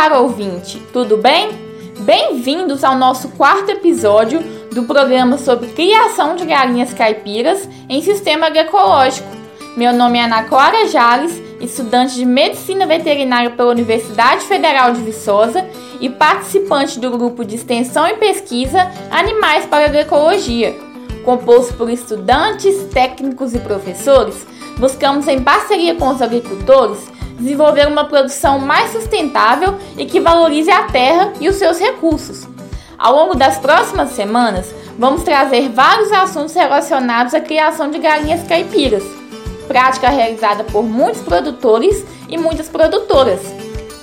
caro ouvinte, tudo bem? Bem-vindos ao nosso quarto episódio do programa sobre criação de galinhas caipiras em sistema agroecológico. Meu nome é Ana Clara Jales, estudante de Medicina Veterinária pela Universidade Federal de Viçosa e participante do grupo de extensão e pesquisa Animais para Agroecologia. Composto por estudantes, técnicos e professores, buscamos, em parceria com os agricultores, desenvolver uma produção mais sustentável e que valorize a terra e os seus recursos. Ao longo das próximas semanas, vamos trazer vários assuntos relacionados à criação de galinhas caipiras, prática realizada por muitos produtores e muitas produtoras.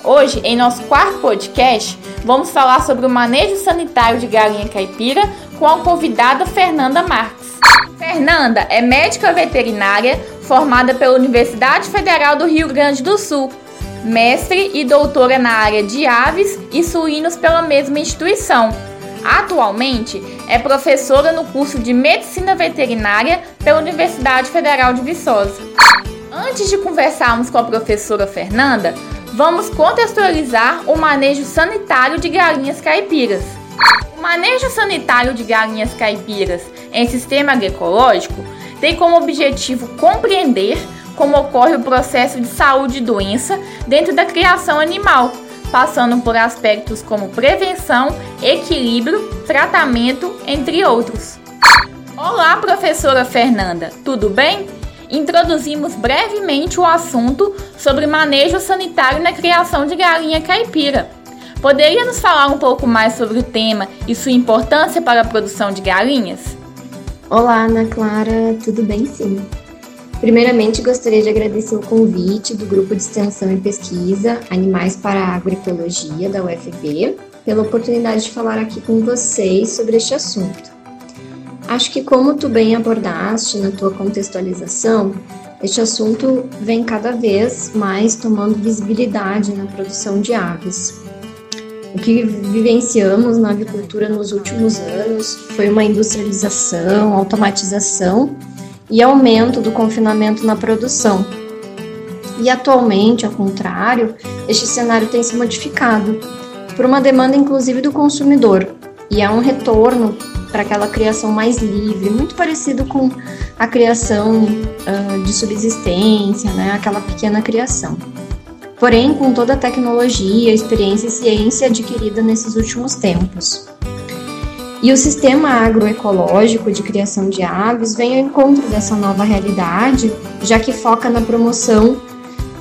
Hoje, em nosso quarto podcast, vamos falar sobre o manejo sanitário de galinha caipira com a convidada Fernanda Marques. Fernanda é médica veterinária formada pela Universidade Federal do Rio Grande do Sul, mestre e doutora na área de aves e suínos pela mesma instituição. Atualmente é professora no curso de Medicina Veterinária pela Universidade Federal de Viçosa. Antes de conversarmos com a professora Fernanda, vamos contextualizar o manejo sanitário de galinhas caipiras. O manejo sanitário de galinhas caipiras em sistema agroecológico tem como objetivo compreender como ocorre o processo de saúde e doença dentro da criação animal, passando por aspectos como prevenção, equilíbrio, tratamento, entre outros. Olá, professora Fernanda, tudo bem? Introduzimos brevemente o assunto sobre manejo sanitário na criação de galinha caipira. Poderia nos falar um pouco mais sobre o tema e sua importância para a produção de galinhas? Olá, Ana Clara, tudo bem sim? Primeiramente, gostaria de agradecer o convite do Grupo de Extensão e Pesquisa Animais para a Agroecologia da UFB pela oportunidade de falar aqui com vocês sobre este assunto. Acho que, como tu bem abordaste na tua contextualização, este assunto vem cada vez mais tomando visibilidade na produção de aves. O que vivenciamos na avicultura nos últimos anos foi uma industrialização, automatização e aumento do confinamento na produção. E atualmente, ao contrário, este cenário tem se modificado por uma demanda inclusive do consumidor. E é um retorno para aquela criação mais livre, muito parecido com a criação uh, de subsistência, né, aquela pequena criação porém com toda a tecnologia, experiência e ciência adquirida nesses últimos tempos. E o sistema agroecológico de criação de aves vem ao encontro dessa nova realidade, já que foca na promoção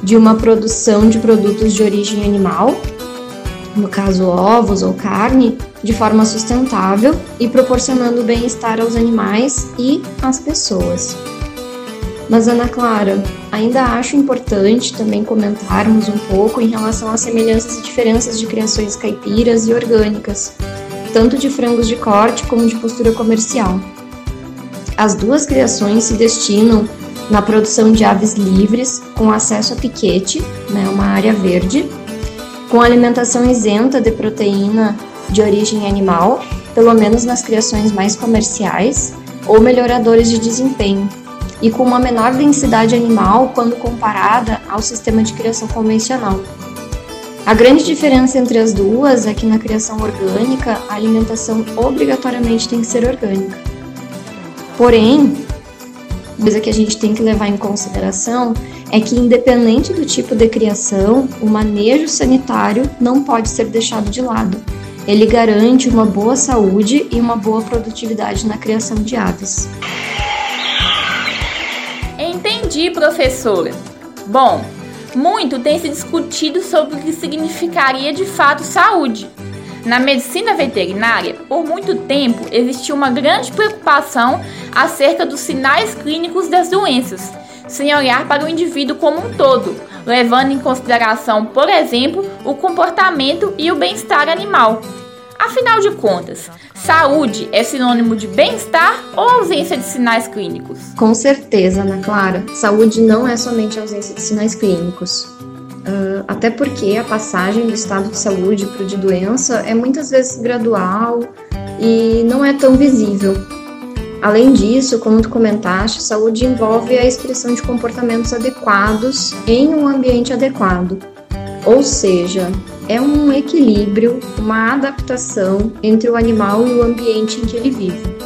de uma produção de produtos de origem animal, no caso ovos ou carne, de forma sustentável e proporcionando bem-estar aos animais e às pessoas. Mas, Ana Clara, ainda acho importante também comentarmos um pouco em relação às semelhanças e diferenças de criações caipiras e orgânicas, tanto de frangos de corte como de postura comercial. As duas criações se destinam na produção de aves livres, com acesso a piquete, né, uma área verde, com alimentação isenta de proteína de origem animal, pelo menos nas criações mais comerciais, ou melhoradores de desempenho, e com uma menor densidade animal quando comparada ao sistema de criação convencional. A grande diferença entre as duas é que na criação orgânica a alimentação obrigatoriamente tem que ser orgânica. Porém, coisa que a gente tem que levar em consideração é que, independente do tipo de criação, o manejo sanitário não pode ser deixado de lado. Ele garante uma boa saúde e uma boa produtividade na criação de aves. Entendi, professora. Bom, muito tem se discutido sobre o que significaria de fato saúde. Na medicina veterinária, por muito tempo existiu uma grande preocupação acerca dos sinais clínicos das doenças, sem olhar para o indivíduo como um todo, levando em consideração, por exemplo, o comportamento e o bem-estar animal. Afinal de contas, saúde é sinônimo de bem-estar ou ausência de sinais clínicos? Com certeza, Ana Clara. Saúde não é somente ausência de sinais clínicos. Uh, até porque a passagem do estado de saúde para o de doença é muitas vezes gradual e não é tão visível. Além disso, como tu comentaste, saúde envolve a expressão de comportamentos adequados em um ambiente adequado. Ou seja, é um equilíbrio, uma adaptação entre o animal e o ambiente em que ele vive.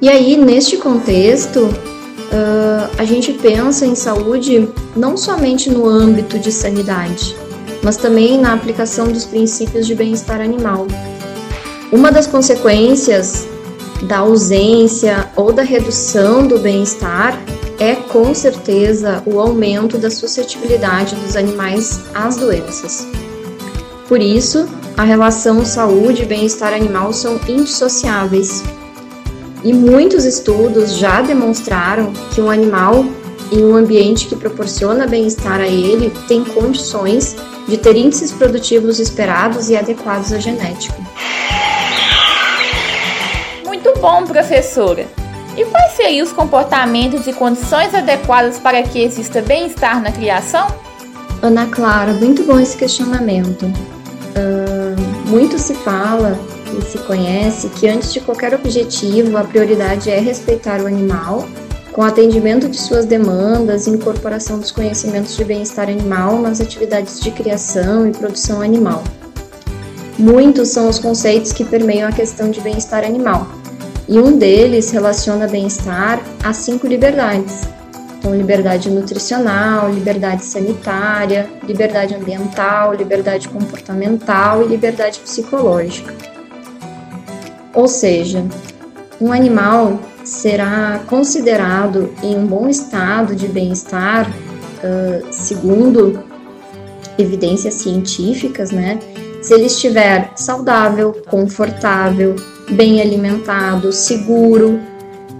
E aí, neste contexto, uh, a gente pensa em saúde não somente no âmbito de sanidade, mas também na aplicação dos princípios de bem-estar animal. Uma das consequências da ausência ou da redução do bem-estar é com certeza o aumento da suscetibilidade dos animais às doenças. Por isso, a relação saúde e bem-estar animal são indissociáveis. E muitos estudos já demonstraram que um animal em um ambiente que proporciona bem-estar a ele tem condições de ter índices produtivos esperados e adequados à genética. Muito bom, professora! E quais seriam os comportamentos e condições adequadas para que exista bem-estar na criação? Ana Clara, muito bom esse questionamento. Uh, muito se fala e se conhece que antes de qualquer objetivo, a prioridade é respeitar o animal, com atendimento de suas demandas e incorporação dos conhecimentos de bem-estar animal nas atividades de criação e produção animal. Muitos são os conceitos que permeiam a questão de bem-estar animal, e um deles relaciona bem-estar a cinco liberdades. Então, liberdade nutricional, liberdade sanitária, liberdade ambiental, liberdade comportamental e liberdade psicológica. Ou seja, um animal será considerado em um bom estado de bem-estar, uh, segundo evidências científicas, né? Se ele estiver saudável, confortável, bem alimentado, seguro,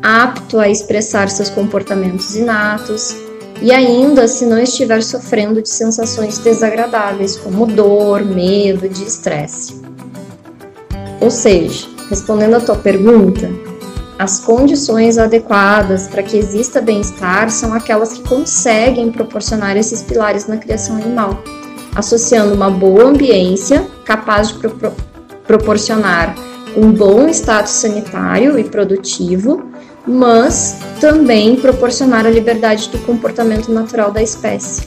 apto a expressar seus comportamentos inatos e ainda se não estiver sofrendo de sensações desagradáveis como dor, medo, de estresse. Ou seja, respondendo à tua pergunta, as condições adequadas para que exista bem-estar são aquelas que conseguem proporcionar esses pilares na criação animal, associando uma boa ambiência capaz de pro proporcionar um bom status sanitário e produtivo, mas também proporcionar a liberdade do comportamento natural da espécie.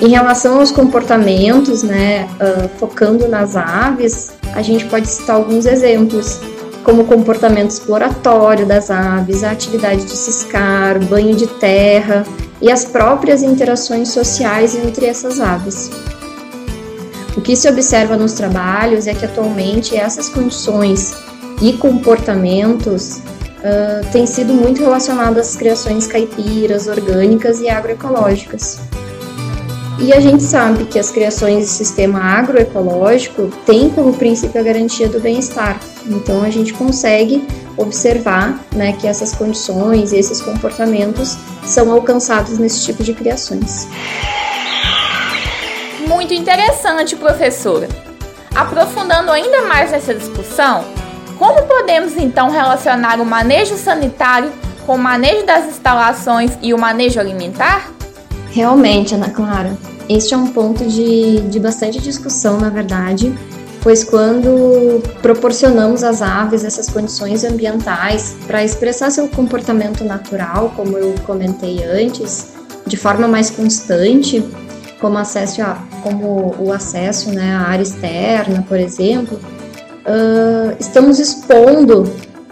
Em relação aos comportamentos, né, uh, focando nas aves, a gente pode citar alguns exemplos, como o comportamento exploratório das aves, a atividade de ciscar, banho de terra e as próprias interações sociais entre essas aves. O que se observa nos trabalhos é que atualmente essas condições e comportamentos uh, têm sido muito relacionados às criações caipiras, orgânicas e agroecológicas. E a gente sabe que as criações de sistema agroecológico têm como princípio a garantia do bem-estar. Então a gente consegue observar né, que essas condições e esses comportamentos são alcançados nesse tipo de criações muito interessante, professora. Aprofundando ainda mais nessa discussão, como podemos então relacionar o manejo sanitário com o manejo das instalações e o manejo alimentar? Realmente, Ana Clara, este é um ponto de, de bastante discussão, na verdade, pois quando proporcionamos às aves essas condições ambientais para expressar seu comportamento natural, como eu comentei antes, de forma mais constante, como acesso a, como o acesso né, à área externa, por exemplo, uh, estamos expondo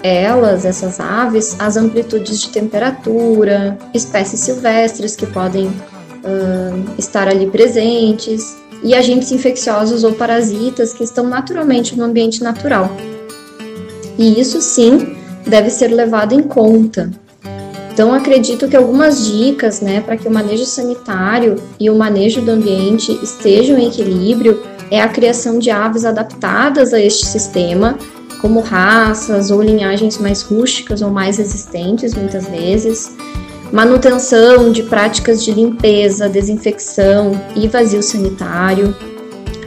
elas, essas aves, às amplitudes de temperatura, espécies silvestres que podem uh, estar ali presentes e agentes infecciosos ou parasitas que estão naturalmente no ambiente natural. E isso sim deve ser levado em conta então, acredito que algumas dicas né, para que o manejo sanitário e o manejo do ambiente estejam em equilíbrio é a criação de aves adaptadas a este sistema, como raças ou linhagens mais rústicas ou mais resistentes, muitas vezes, manutenção de práticas de limpeza, desinfecção e vazio sanitário,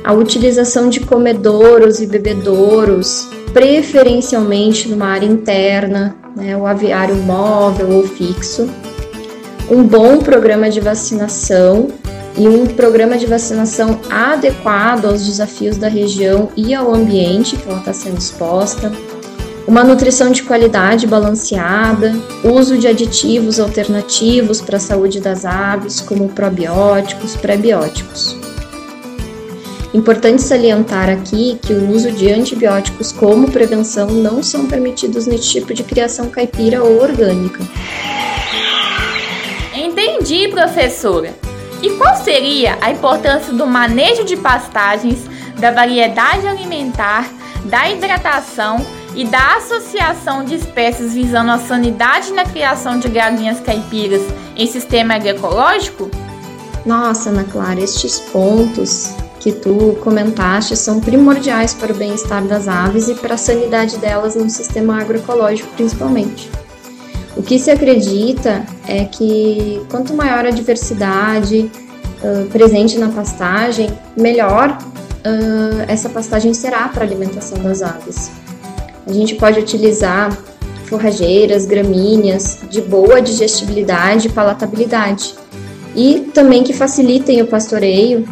a utilização de comedouros e bebedouros, preferencialmente numa área interna, né, o aviário móvel ou fixo, um bom programa de vacinação e um programa de vacinação adequado aos desafios da região e ao ambiente que ela está sendo exposta, uma nutrição de qualidade balanceada, uso de aditivos alternativos para a saúde das aves, como probióticos, prebióticos. Importante salientar aqui que o uso de antibióticos como prevenção não são permitidos nesse tipo de criação caipira ou orgânica. Entendi, professora. E qual seria a importância do manejo de pastagens, da variedade alimentar, da hidratação e da associação de espécies visando a sanidade na criação de galinhas caipiras em sistema agroecológico? Nossa, Ana Clara, estes pontos que tu comentaste são primordiais para o bem-estar das aves e para a sanidade delas no sistema agroecológico, principalmente. O que se acredita é que quanto maior a diversidade uh, presente na pastagem, melhor uh, essa pastagem será para a alimentação das aves. A gente pode utilizar forrageiras, gramíneas de boa digestibilidade e palatabilidade e também que facilitem o pastoreio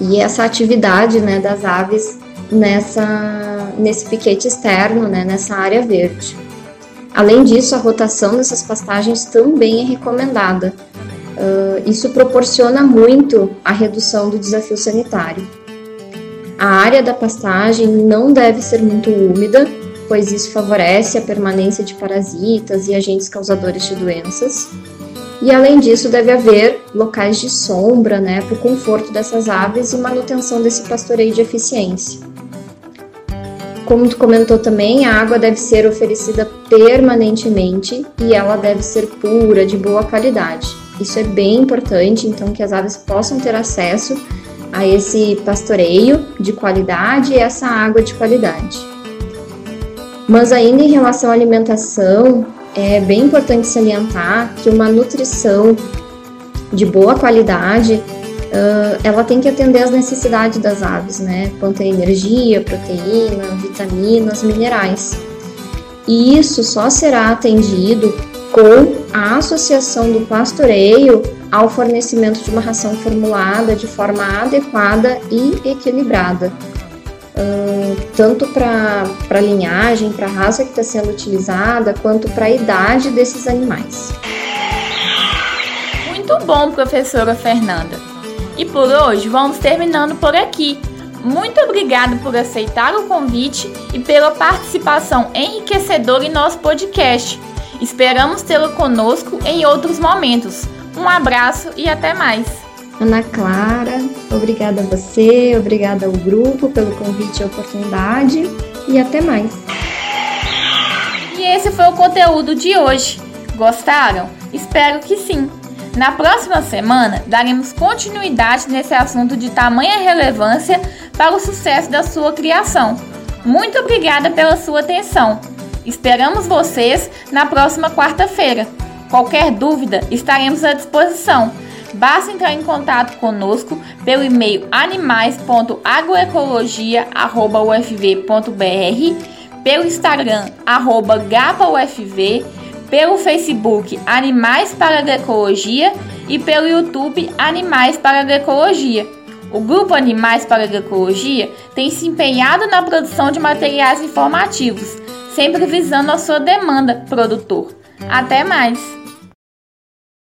e essa atividade né, das aves nessa, nesse piquete externo, né, nessa área verde. Além disso, a rotação dessas pastagens também é recomendada. Uh, isso proporciona muito a redução do desafio sanitário. A área da pastagem não deve ser muito úmida, pois isso favorece a permanência de parasitas e agentes causadores de doenças. E além disso, deve haver locais de sombra, né, para o conforto dessas aves e manutenção desse pastoreio de eficiência. Como tu comentou também, a água deve ser oferecida permanentemente e ela deve ser pura, de boa qualidade. Isso é bem importante, então que as aves possam ter acesso a esse pastoreio de qualidade e essa água de qualidade. Mas ainda em relação à alimentação, é bem importante salientar que uma nutrição de boa qualidade uh, ela tem que atender às necessidades das aves, né? Quanto a energia, proteína, vitaminas, minerais. E isso só será atendido com a associação do pastoreio ao fornecimento de uma ração formulada de forma adequada e equilibrada, tanto para a linhagem, para a raça que está sendo utilizada, quanto para a idade desses animais. Muito bom, professora Fernanda. E por hoje vamos terminando por aqui. Muito obrigado por aceitar o convite e pela participação enriquecedora em nosso podcast. Esperamos tê-lo conosco em outros momentos. Um abraço e até mais! Ana Clara, obrigada a você, obrigada ao grupo pelo convite e oportunidade e até mais. E esse foi o conteúdo de hoje. Gostaram? Espero que sim. Na próxima semana, daremos continuidade nesse assunto de tamanha relevância para o sucesso da sua criação. Muito obrigada pela sua atenção. Esperamos vocês na próxima quarta-feira. Qualquer dúvida, estaremos à disposição Basta entrar em contato conosco pelo e-mail animais.agroecologia.ufv.br, pelo Instagram GapaUFV, pelo Facebook Animais para Agroecologia e pelo YouTube Animais para Agroecologia. O grupo Animais para Agroecologia tem se empenhado na produção de materiais informativos, sempre visando a sua demanda, produtor. Até mais!